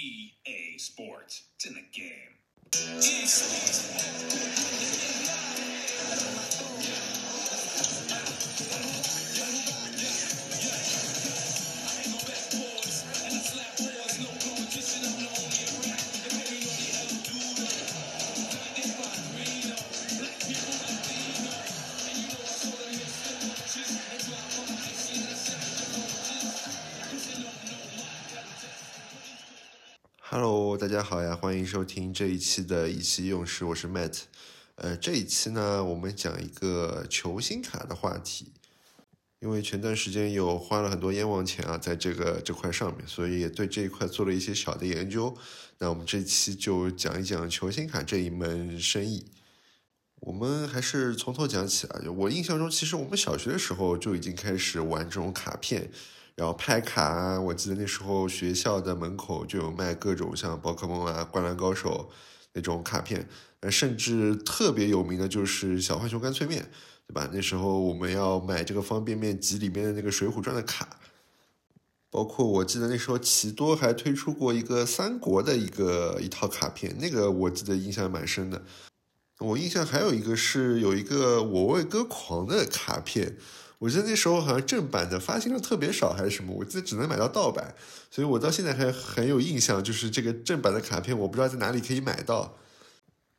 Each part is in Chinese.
EA Sports. It's in the game. 欢迎收听这一期的一期用事，我是 Matt。呃，这一期呢，我们讲一个球星卡的话题。因为前段时间有花了很多冤枉钱啊，在这个这块上面，所以也对这一块做了一些小的研究。那我们这期就讲一讲球星卡这一门生意。我们还是从头讲起啊。我印象中，其实我们小学的时候就已经开始玩这种卡片，然后拍卡啊。我记得那时候学校的门口就有卖各种像宝可梦啊、灌篮高手那种卡片，呃，甚至特别有名的就是小浣熊干脆面。对吧？那时候我们要买这个方便面集里面的那个《水浒传》的卡，包括我记得那时候奇多还推出过一个三国的一个一套卡片，那个我记得印象蛮深的。我印象还有一个是有一个我为歌狂的卡片，我记得那时候好像正版的发行量特别少还是什么，我记得只能买到盗版，所以我到现在还很有印象，就是这个正版的卡片我不知道在哪里可以买到。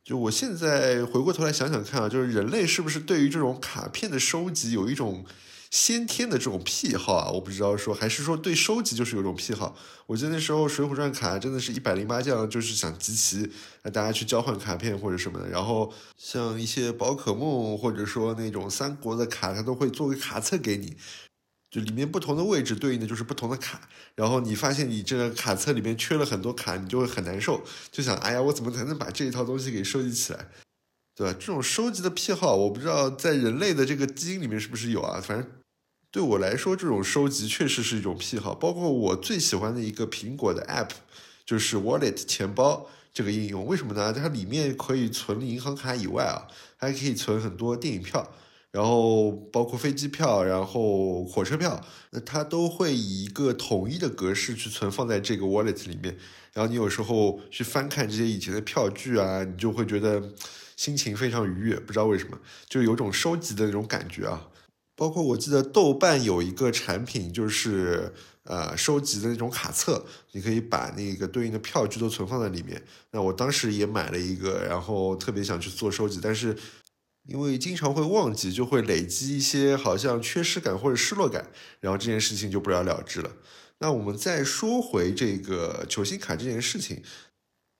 就我现在回过头来想想看啊，就是人类是不是对于这种卡片的收集有一种先天的这种癖好啊？我不知道说，还是说对收集就是有种癖好。我记得那时候《水浒传》卡真的是一百零八将，就是想集齐，让大家去交换卡片或者什么的。然后像一些宝可梦或者说那种三国的卡，它都会做个卡册给你。就里面不同的位置对应的就是不同的卡，然后你发现你这个卡册里面缺了很多卡，你就会很难受，就想哎呀，我怎么才能把这一套东西给收集起来，对吧？这种收集的癖好，我不知道在人类的这个基因里面是不是有啊？反正对我来说，这种收集确实是一种癖好。包括我最喜欢的一个苹果的 App，就是 Wallet 钱包这个应用，为什么呢？它里面可以存银行卡以外啊，还可以存很多电影票。然后包括飞机票，然后火车票，那它都会以一个统一的格式去存放在这个 wallet 里面。然后你有时候去翻看这些以前的票据啊，你就会觉得心情非常愉悦，不知道为什么，就有种收集的那种感觉啊。包括我记得豆瓣有一个产品，就是呃收集的那种卡册，你可以把那个对应的票据都存放在里面。那我当时也买了一个，然后特别想去做收集，但是。因为经常会忘记，就会累积一些好像缺失感或者失落感，然后这件事情就不了了之了。那我们再说回这个球星卡这件事情，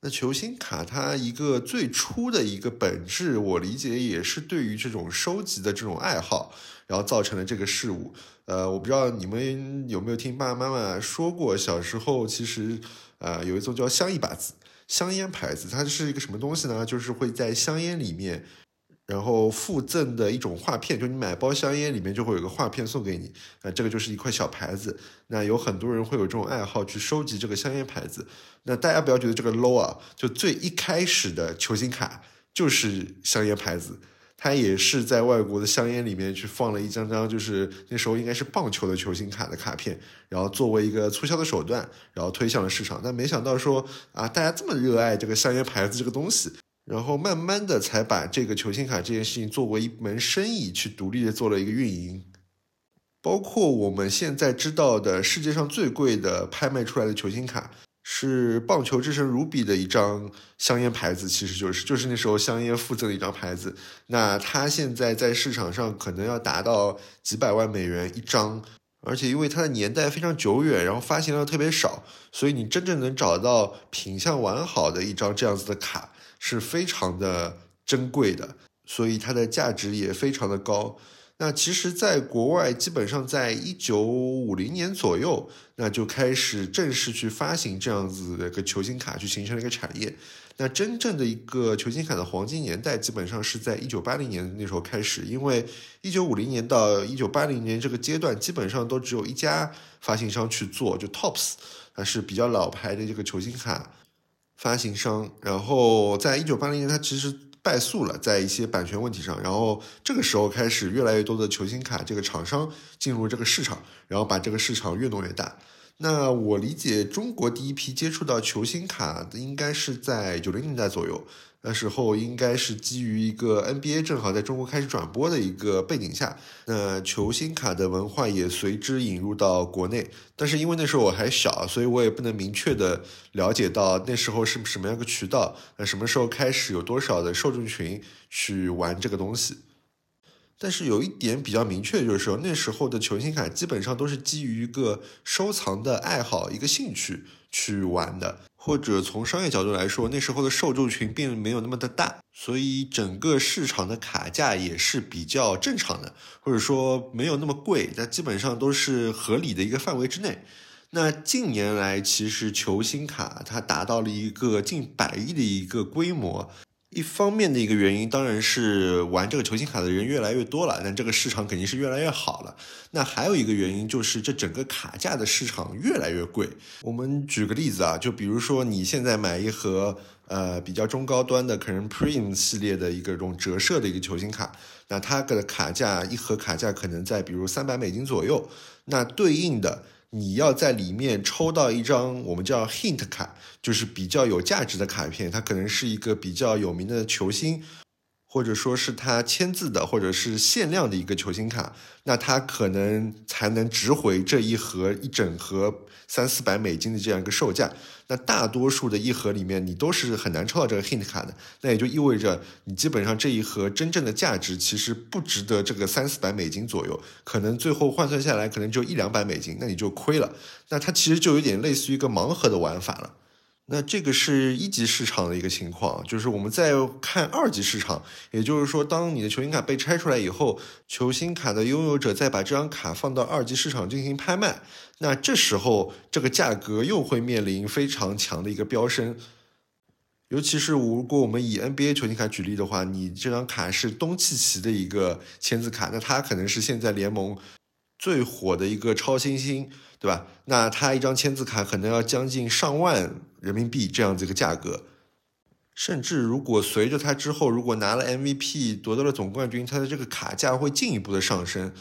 那球星卡它一个最初的一个本质，我理解也是对于这种收集的这种爱好，然后造成了这个事物。呃，我不知道你们有没有听爸爸妈妈说过，小时候其实呃有一种叫香一把子香烟牌子，它是一个什么东西呢？就是会在香烟里面。然后附赠的一种画片，就你买包香烟里面就会有个画片送给你，啊，这个就是一块小牌子。那有很多人会有这种爱好去收集这个香烟牌子。那大家不要觉得这个 low 啊，就最一开始的球星卡就是香烟牌子，它也是在外国的香烟里面去放了一张张，就是那时候应该是棒球的球星卡的卡片，然后作为一个促销的手段，然后推向了市场。但没想到说啊，大家这么热爱这个香烟牌子这个东西。然后慢慢的才把这个球星卡这件事情作为一门生意去独立的做了一个运营，包括我们现在知道的世界上最贵的拍卖出来的球星卡是棒球之神卢比的一张香烟牌子，其实就是就是那时候香烟附赠的一张牌子。那它现在在市场上可能要达到几百万美元一张，而且因为它的年代非常久远，然后发行量特别少，所以你真正能找到品相完好的一张这样子的卡。是非常的珍贵的，所以它的价值也非常的高。那其实，在国外，基本上在一九五零年左右，那就开始正式去发行这样子的一个球星卡，去形成了一个产业。那真正的一个球星卡的黄金年代，基本上是在一九八零年那时候开始，因为一九五零年到一九八零年这个阶段，基本上都只有一家发行商去做，就 Tops，它是比较老牌的这个球星卡。发行商，然后在一九八零年，它其实败诉了，在一些版权问题上。然后这个时候开始，越来越多的球星卡这个厂商进入这个市场，然后把这个市场越弄越大。那我理解，中国第一批接触到球星卡的应该是在九零年代左右。那时候应该是基于一个 NBA 正好在中国开始转播的一个背景下，那球星卡的文化也随之引入到国内。但是因为那时候我还小，所以我也不能明确的了解到那时候是什么样个渠道，那什么时候开始有多少的受众群去玩这个东西。但是有一点比较明确的就是说，那时候的球星卡基本上都是基于一个收藏的爱好、一个兴趣去玩的。或者从商业角度来说，那时候的受众群并没有那么的大，所以整个市场的卡价也是比较正常的，或者说没有那么贵，但基本上都是合理的一个范围之内。那近年来，其实球星卡它达到了一个近百亿的一个规模。一方面的一个原因当然是玩这个球星卡的人越来越多了，那这个市场肯定是越来越好了。那还有一个原因就是这整个卡价的市场越来越贵。我们举个例子啊，就比如说你现在买一盒呃比较中高端的可能 Prime 系列的一个这种折射的一个球星卡，那它的卡价一盒卡价可能在比如三百美金左右，那对应的。你要在里面抽到一张我们叫 hint 卡，就是比较有价值的卡片，它可能是一个比较有名的球星，或者说是他签字的，或者是限量的一个球星卡，那它可能才能值回这一盒一整盒三四百美金的这样一个售价。那大多数的一盒里面，你都是很难抽到这个 hint 卡的。那也就意味着，你基本上这一盒真正的价值其实不值得这个三四百美金左右，可能最后换算下来可能就一两百美金，那你就亏了。那它其实就有点类似于一个盲盒的玩法了。那这个是一级市场的一个情况，就是我们在看二级市场，也就是说，当你的球星卡被拆出来以后，球星卡的拥有者再把这张卡放到二级市场进行拍卖，那这时候这个价格又会面临非常强的一个飙升。尤其是如果我们以 NBA 球星卡举例的话，你这张卡是东契奇的一个签字卡，那它可能是现在联盟最火的一个超新星。对吧？那他一张签字卡可能要将近上万人民币这样子一个价格，甚至如果随着他之后如果拿了 MVP 夺得了总冠军，他的这个卡价会进一步的上升。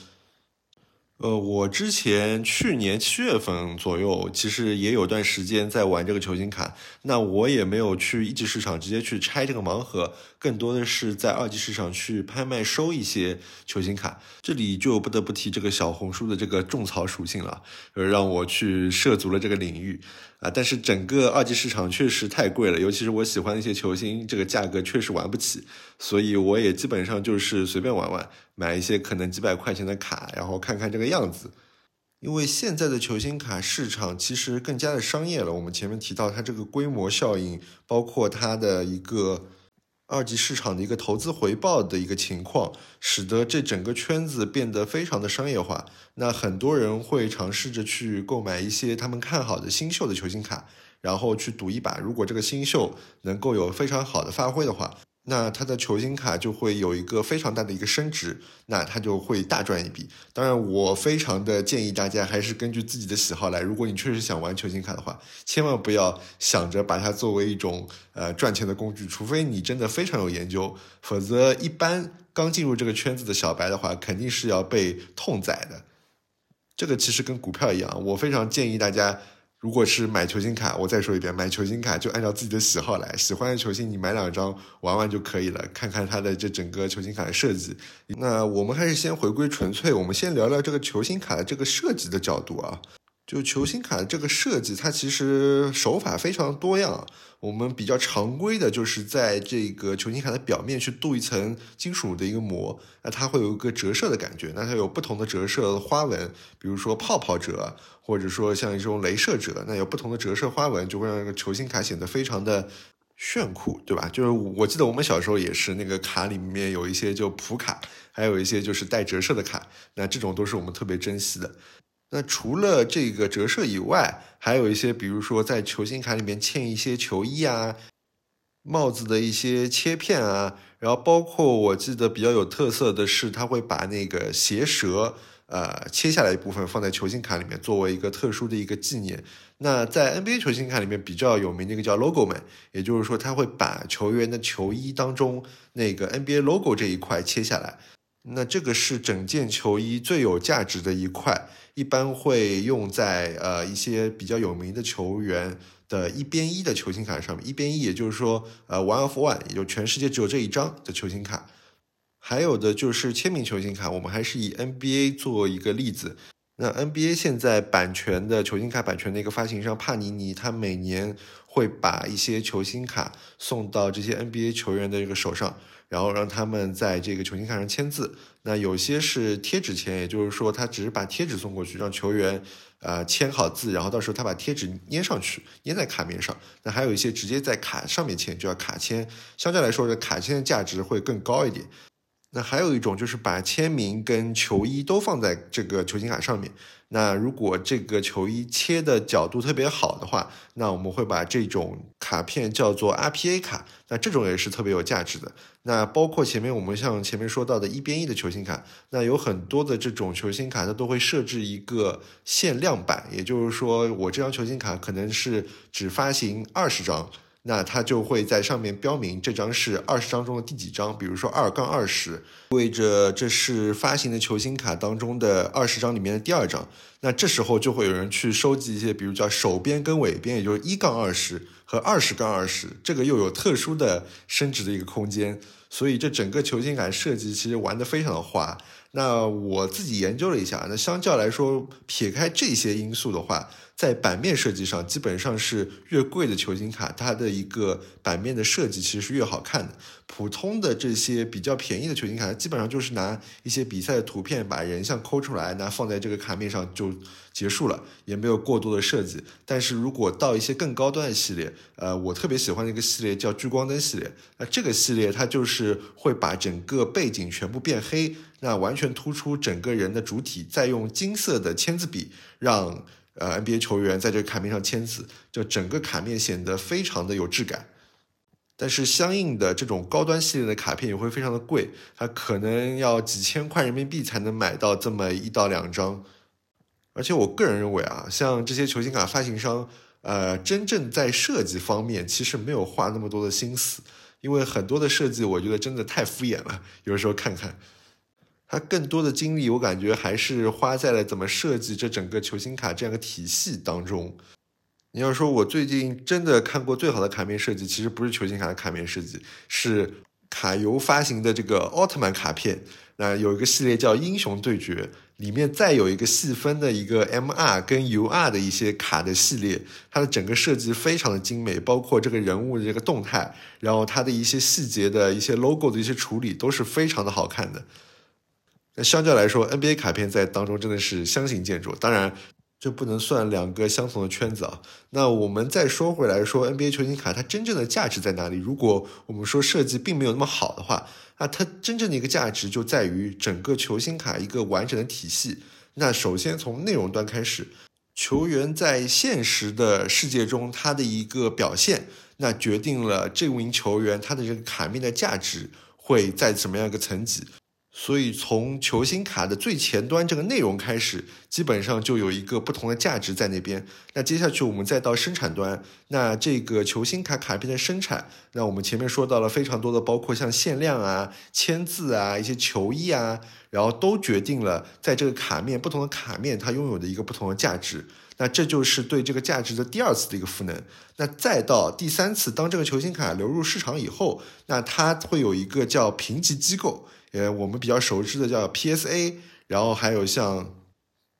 呃，我之前去年七月份左右，其实也有段时间在玩这个球星卡。那我也没有去一级市场直接去拆这个盲盒，更多的是在二级市场去拍卖收一些球星卡。这里就不得不提这个小红书的这个种草属性了，呃，让我去涉足了这个领域。啊，但是整个二级市场确实太贵了，尤其是我喜欢的一些球星，这个价格确实玩不起，所以我也基本上就是随便玩玩，买一些可能几百块钱的卡，然后看看这个样子。因为现在的球星卡市场其实更加的商业了，我们前面提到它这个规模效应，包括它的一个。二级市场的一个投资回报的一个情况，使得这整个圈子变得非常的商业化。那很多人会尝试着去购买一些他们看好的新秀的球星卡，然后去赌一把，如果这个新秀能够有非常好的发挥的话。那他的球星卡就会有一个非常大的一个升值，那他就会大赚一笔。当然，我非常的建议大家还是根据自己的喜好来。如果你确实想玩球星卡的话，千万不要想着把它作为一种呃赚钱的工具，除非你真的非常有研究，否则一般刚进入这个圈子的小白的话，肯定是要被痛宰的。这个其实跟股票一样，我非常建议大家。如果是买球星卡，我再说一遍，买球星卡就按照自己的喜好来，喜欢的球星你买两张玩玩就可以了，看看它的这整个球星卡的设计。那我们还是先回归纯粹，我们先聊聊这个球星卡的这个设计的角度啊。就球星卡这个设计，它其实手法非常多样。我们比较常规的就是在这个球星卡的表面去镀一层金属的一个膜，那它会有一个折射的感觉。那它有不同的折射花纹，比如说泡泡折，或者说像这种镭射折，那有不同的折射花纹，就会让这个球星卡显得非常的炫酷，对吧？就是我记得我们小时候也是，那个卡里面有一些就普卡，还有一些就是带折射的卡，那这种都是我们特别珍惜的。那除了这个折射以外，还有一些，比如说在球星卡里面嵌一些球衣啊、帽子的一些切片啊，然后包括我记得比较有特色的是，他会把那个鞋舌呃切下来一部分放在球星卡里面，作为一个特殊的一个纪念。那在 NBA 球星卡里面比较有名的一个叫 Logo Man，也就是说他会把球员的球衣当中那个 NBA Logo 这一块切下来。那这个是整件球衣最有价值的一块，一般会用在呃一些比较有名的球员的一边一的球星卡上面。一边一，也就是说，呃，one of one，也就全世界只有这一张的球星卡。还有的就是签名球星卡，我们还是以 NBA 做一个例子。那 NBA 现在版权的球星卡版权的一个发行商帕尼尼，他每年会把一些球星卡送到这些 NBA 球员的这个手上，然后让他们在这个球星卡上签字。那有些是贴纸签，也就是说他只是把贴纸送过去，让球员呃签好字，然后到时候他把贴纸粘上去，粘在卡面上。那还有一些直接在卡上面签，就要卡签。相对来说，这卡签的价值会更高一点。那还有一种就是把签名跟球衣都放在这个球星卡上面。那如果这个球衣切的角度特别好的话，那我们会把这种卡片叫做 RPA 卡。那这种也是特别有价值的。那包括前面我们像前面说到的一边一的球星卡，那有很多的这种球星卡，它都会设置一个限量版，也就是说我这张球星卡可能是只发行二十张。那它就会在上面标明这张是二十张中的第几张，比如说二杠二十，意味着这是发行的球星卡当中的二十张里面的第二张。那这时候就会有人去收集一些，比如叫首边跟尾边，也就是一杠二十和二十杠二十，这个又有特殊的升值的一个空间。所以这整个球星卡设计其实玩的非常的花。那我自己研究了一下，那相较来说，撇开这些因素的话，在版面设计上，基本上是越贵的球星卡，它的一个版面的设计其实是越好看的。普通的这些比较便宜的球星卡，基本上就是拿一些比赛的图片，把人像抠出来，那放在这个卡面上就结束了，也没有过多的设计。但是如果到一些更高端的系列，呃，我特别喜欢的一个系列叫聚光灯系列，那这个系列它就是会把整个背景全部变黑。那完全突出整个人的主体，再用金色的签字笔让呃 NBA 球员在这个卡面上签字，就整个卡面显得非常的有质感。但是相应的这种高端系列的卡片也会非常的贵，它可能要几千块人民币才能买到这么一到两张。而且我个人认为啊，像这些球星卡发行商，呃，真正在设计方面其实没有花那么多的心思，因为很多的设计我觉得真的太敷衍了，有时候看看。他更多的精力，我感觉还是花在了怎么设计这整个球星卡这样的体系当中。你要说我最近真的看过最好的卡面设计，其实不是球星卡的卡面设计，是卡游发行的这个奥特曼卡片。那有一个系列叫英雄对决，里面再有一个细分的一个 MR 跟 UR 的一些卡的系列，它的整个设计非常的精美，包括这个人物的这个动态，然后它的一些细节的一些 logo 的一些处理都是非常的好看的。相较来说，NBA 卡片在当中真的是相形见绌。当然，这不能算两个相同的圈子啊。那我们再说回来，说 NBA 球星卡它真正的价值在哪里？如果我们说设计并没有那么好的话，那它真正的一个价值就在于整个球星卡一个完整的体系。那首先从内容端开始，球员在现实的世界中他的一个表现，那决定了这名球员他的这个卡面的价值会在什么样一个层级。所以，从球星卡的最前端这个内容开始，基本上就有一个不同的价值在那边。那接下去我们再到生产端，那这个球星卡卡片的生产，那我们前面说到了非常多的，包括像限量啊、签字啊、一些球衣啊，然后都决定了在这个卡面不同的卡面它拥有的一个不同的价值。那这就是对这个价值的第二次的一个赋能。那再到第三次，当这个球星卡流入市场以后，那它会有一个叫评级机构。呃，我们比较熟知的叫 PSA，然后还有像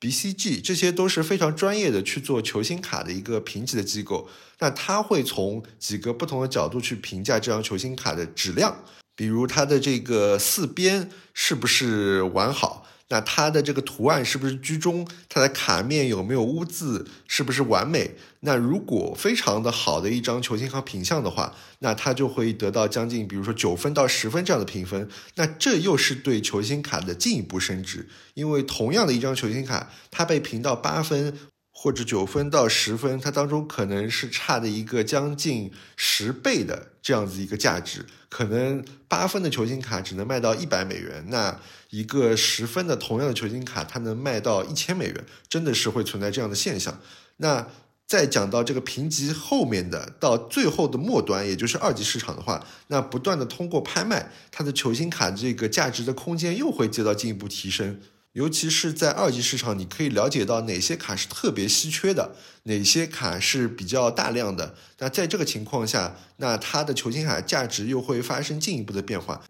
BCG，这些都是非常专业的去做球星卡的一个评级的机构。那它会从几个不同的角度去评价这张球星卡的质量，比如它的这个四边是不是完好。那它的这个图案是不是居中？它的卡面有没有污渍？是不是完美？那如果非常的好的一张球星卡品相的话，那它就会得到将近，比如说九分到十分这样的评分。那这又是对球星卡的进一步升值，因为同样的一张球星卡，它被评到八分。或者九分到十分，它当中可能是差的一个将近十倍的这样子一个价值，可能八分的球星卡只能卖到一百美元，那一个十分的同样的球星卡，它能卖到一千美元，真的是会存在这样的现象。那再讲到这个评级后面的，到最后的末端，也就是二级市场的话，那不断的通过拍卖，它的球星卡这个价值的空间又会得到进一步提升。尤其是在二级市场，你可以了解到哪些卡是特别稀缺的，哪些卡是比较大量的。那在这个情况下，那它的球星卡价值又会发生进一步的变化。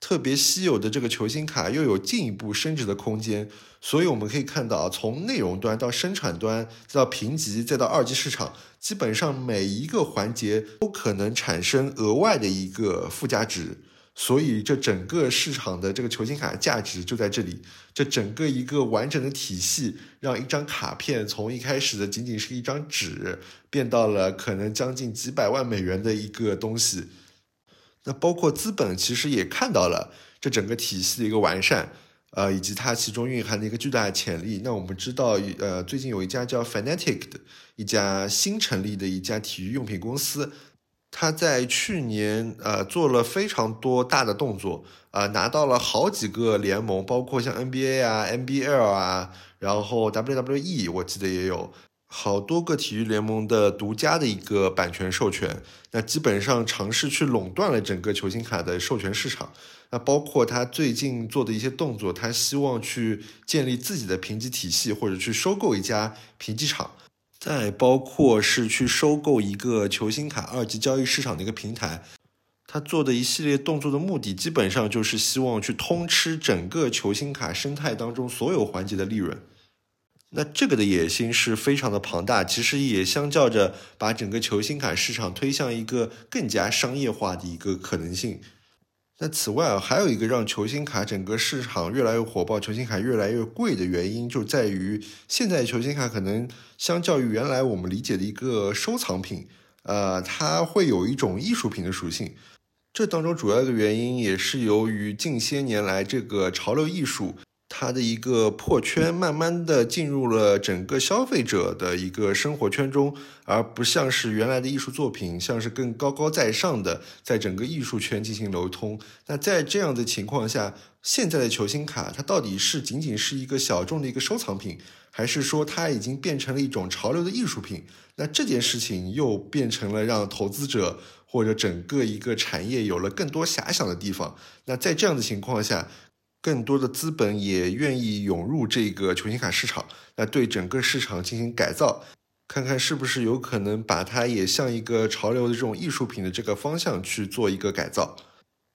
特别稀有的这个球星卡又有进一步升值的空间，所以我们可以看到，从内容端到生产端，再到评级，再到二级市场，基本上每一个环节都可能产生额外的一个附加值。所以这整个市场的这个球星卡价值就在这里。这整个一个完整的体系，让一张卡片从一开始的仅仅是一张纸，变到了可能将近几百万美元的一个东西。那包括资本其实也看到了这整个体系的一个完善，呃，以及它其中蕴含的一个巨大的潜力。那我们知道，呃，最近有一家叫 Fnatic 的一家新成立的一家体育用品公司，他在去年呃做了非常多大的动作，啊，拿到了好几个联盟，包括像 NBA 啊、NBL 啊，然后 WWE，我记得也有。好多个体育联盟的独家的一个版权授权，那基本上尝试去垄断了整个球星卡的授权市场。那包括他最近做的一些动作，他希望去建立自己的评级体系，或者去收购一家评级厂。再包括是去收购一个球星卡二级交易市场的一个平台。他做的一系列动作的目的，基本上就是希望去通吃整个球星卡生态当中所有环节的利润。那这个的野心是非常的庞大，其实也相较着把整个球星卡市场推向一个更加商业化的一个可能性。那此外啊，还有一个让球星卡整个市场越来越火爆、球星卡越来越贵的原因，就在于现在球星卡可能相较于原来我们理解的一个收藏品，呃，它会有一种艺术品的属性。这当中主要的原因也是由于近些年来这个潮流艺术。它的一个破圈，慢慢的进入了整个消费者的一个生活圈中，而不像是原来的艺术作品，像是更高高在上的，在整个艺术圈进行流通。那在这样的情况下，现在的球星卡，它到底是仅仅是一个小众的一个收藏品，还是说它已经变成了一种潮流的艺术品？那这件事情又变成了让投资者或者整个一个产业有了更多遐想的地方。那在这样的情况下，更多的资本也愿意涌入这个球星卡市场，来对整个市场进行改造，看看是不是有可能把它也像一个潮流的这种艺术品的这个方向去做一个改造。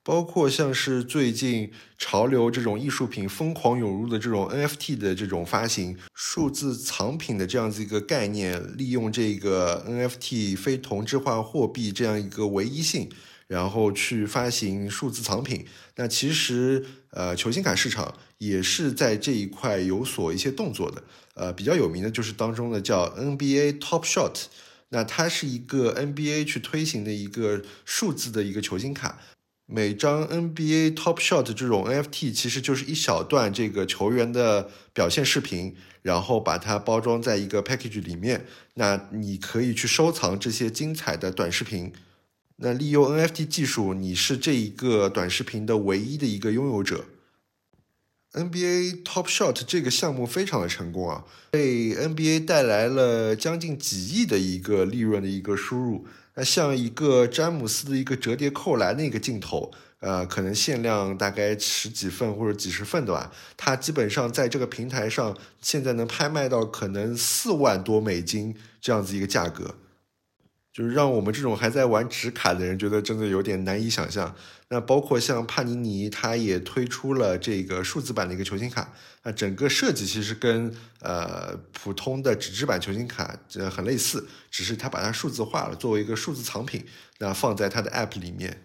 包括像是最近潮流这种艺术品疯狂涌入的这种 NFT 的这种发行，数字藏品的这样子一个概念，利用这个 NFT 非同质化货币这样一个唯一性。然后去发行数字藏品，那其实呃球星卡市场也是在这一块有所一些动作的，呃比较有名的就是当中的叫 NBA Top Shot，那它是一个 NBA 去推行的一个数字的一个球星卡，每张 NBA Top Shot 这种 NFT 其实就是一小段这个球员的表现视频，然后把它包装在一个 package 里面，那你可以去收藏这些精彩的短视频。那利用 NFT 技术，你是这一个短视频的唯一的一个拥有者。NBA Top Shot 这个项目非常的成功啊，为 NBA 带来了将近几亿的一个利润的一个输入。那像一个詹姆斯的一个折叠扣篮那个镜头，呃，可能限量大概十几份或者几十份的吧，它基本上在这个平台上现在能拍卖到可能四万多美金这样子一个价格。就是让我们这种还在玩纸卡的人觉得真的有点难以想象。那包括像帕尼尼，他也推出了这个数字版的一个球星卡。那整个设计其实跟呃普通的纸质版球星卡呃很类似，只是他把它数字化了，作为一个数字藏品，那放在它的 App 里面。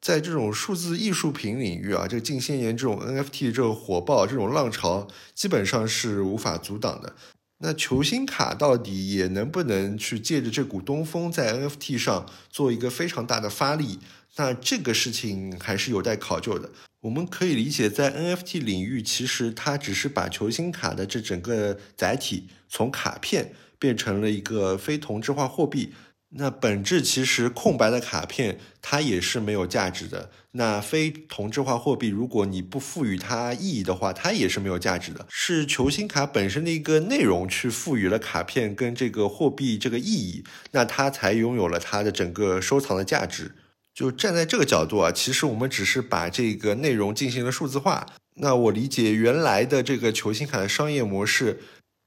在这种数字艺术品领域啊，这近些年这种 NFT 这个火爆这种浪潮，基本上是无法阻挡的。那球星卡到底也能不能去借着这股东风，在 NFT 上做一个非常大的发力？那这个事情还是有待考究的。我们可以理解，在 NFT 领域，其实它只是把球星卡的这整个载体从卡片变成了一个非同质化货币。那本质其实空白的卡片它也是没有价值的。那非同质化货币，如果你不赋予它意义的话，它也是没有价值的。是球星卡本身的一个内容去赋予了卡片跟这个货币这个意义，那它才拥有了它的整个收藏的价值。就站在这个角度啊，其实我们只是把这个内容进行了数字化。那我理解原来的这个球星卡的商业模式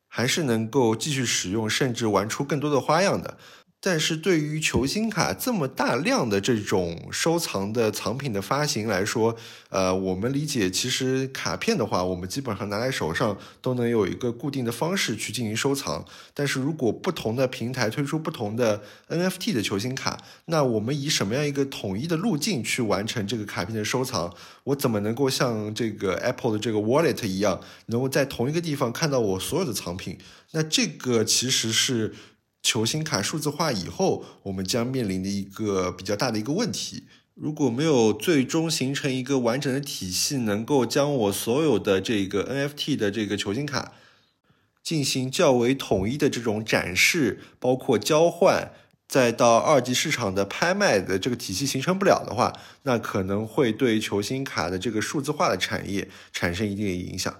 还是能够继续使用，甚至玩出更多的花样的。但是对于球星卡这么大量的这种收藏的藏品的发行来说，呃，我们理解其实卡片的话，我们基本上拿在手上都能有一个固定的方式去进行收藏。但是如果不同的平台推出不同的 NFT 的球星卡，那我们以什么样一个统一的路径去完成这个卡片的收藏？我怎么能够像这个 Apple 的这个 Wallet 一样，能够在同一个地方看到我所有的藏品？那这个其实是。球星卡数字化以后，我们将面临的一个比较大的一个问题，如果没有最终形成一个完整的体系，能够将我所有的这个 NFT 的这个球星卡进行较为统一的这种展示，包括交换，再到二级市场的拍卖的这个体系形成不了的话，那可能会对球星卡的这个数字化的产业产生一定的影响。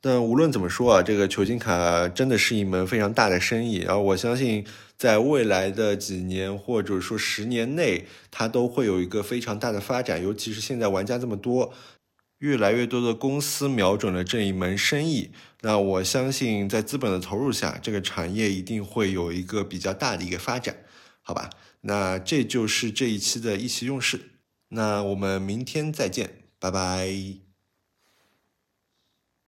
但无论怎么说啊，这个球星卡真的是一门非常大的生意，然后我相信在未来的几年或者说十年内，它都会有一个非常大的发展。尤其是现在玩家这么多，越来越多的公司瞄准了这一门生意，那我相信在资本的投入下，这个产业一定会有一个比较大的一个发展，好吧？那这就是这一期的意气用事，那我们明天再见，拜拜。